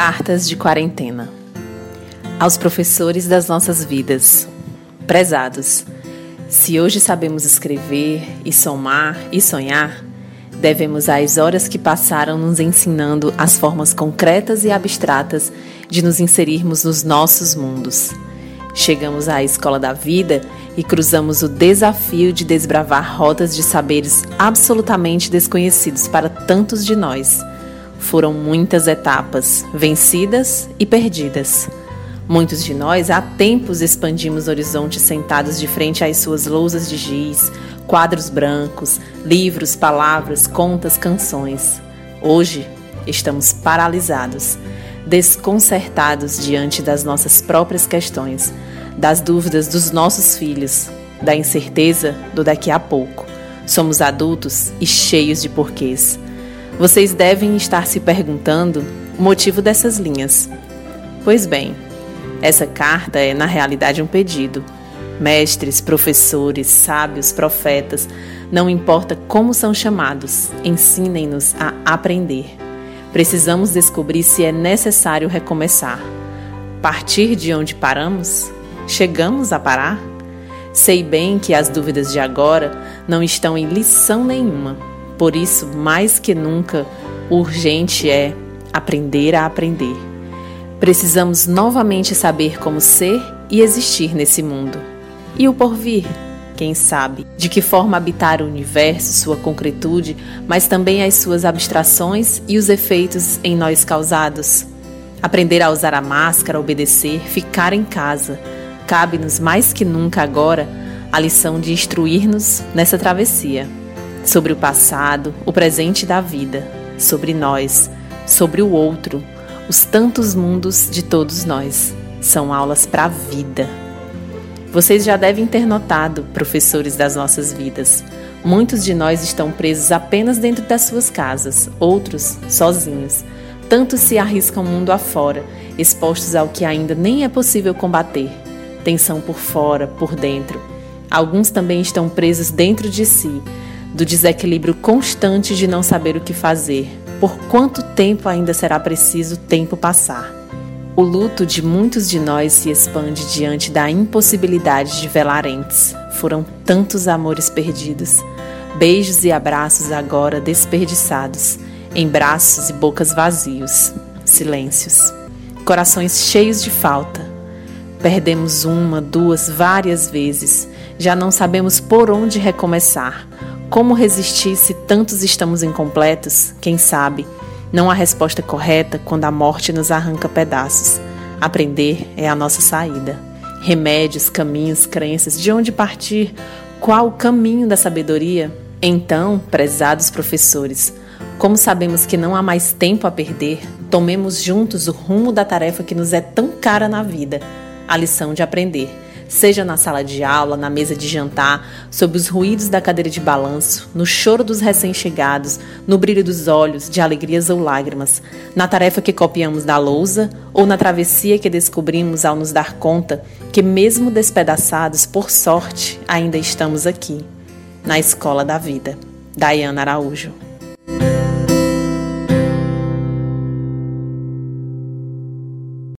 Cartas de Quarentena Aos professores das nossas vidas. Prezados, se hoje sabemos escrever e somar e sonhar, devemos às horas que passaram nos ensinando as formas concretas e abstratas de nos inserirmos nos nossos mundos. Chegamos à escola da vida e cruzamos o desafio de desbravar rotas de saberes absolutamente desconhecidos para tantos de nós. Foram muitas etapas, vencidas e perdidas. Muitos de nós há tempos expandimos horizontes sentados de frente às suas lousas de giz, quadros brancos, livros, palavras, contas, canções. Hoje estamos paralisados, desconcertados diante das nossas próprias questões das dúvidas dos nossos filhos, da incerteza do daqui a pouco. Somos adultos e cheios de porquês. Vocês devem estar se perguntando o motivo dessas linhas. Pois bem, essa carta é na realidade um pedido. Mestres, professores, sábios, profetas, não importa como são chamados, ensinem-nos a aprender. Precisamos descobrir se é necessário recomeçar. Partir de onde paramos? Chegamos a parar? Sei bem que as dúvidas de agora não estão em lição nenhuma. Por isso, mais que nunca, urgente é aprender a aprender. Precisamos novamente saber como ser e existir nesse mundo. E o porvir? Quem sabe? De que forma habitar o universo, sua concretude, mas também as suas abstrações e os efeitos em nós causados? Aprender a usar a máscara, obedecer, ficar em casa cabe-nos mais que nunca agora a lição de instruir-nos nessa travessia sobre o passado, o presente da vida, sobre nós, sobre o outro, os tantos mundos de todos nós. São aulas para a vida. Vocês já devem ter notado, professores das nossas vidas, muitos de nós estão presos apenas dentro das suas casas, outros sozinhos. Tantos se arriscam mundo afora, expostos ao que ainda nem é possível combater, tensão por fora, por dentro. Alguns também estão presos dentro de si, do desequilíbrio constante de não saber o que fazer. Por quanto tempo ainda será preciso tempo passar? O luto de muitos de nós se expande diante da impossibilidade de velar entes. Foram tantos amores perdidos, beijos e abraços agora desperdiçados, em braços e bocas vazios, silêncios, corações cheios de falta, Perdemos uma, duas, várias vezes. Já não sabemos por onde recomeçar. Como resistir se tantos estamos incompletos? Quem sabe? Não há resposta correta quando a morte nos arranca pedaços. Aprender é a nossa saída. Remédios, caminhos, crenças, de onde partir? Qual o caminho da sabedoria? Então, prezados professores, como sabemos que não há mais tempo a perder, tomemos juntos o rumo da tarefa que nos é tão cara na vida a lição de aprender, seja na sala de aula, na mesa de jantar, sob os ruídos da cadeira de balanço, no choro dos recém-chegados, no brilho dos olhos, de alegrias ou lágrimas, na tarefa que copiamos da lousa ou na travessia que descobrimos ao nos dar conta que, mesmo despedaçados, por sorte, ainda estamos aqui, na escola da vida. Dayana Araújo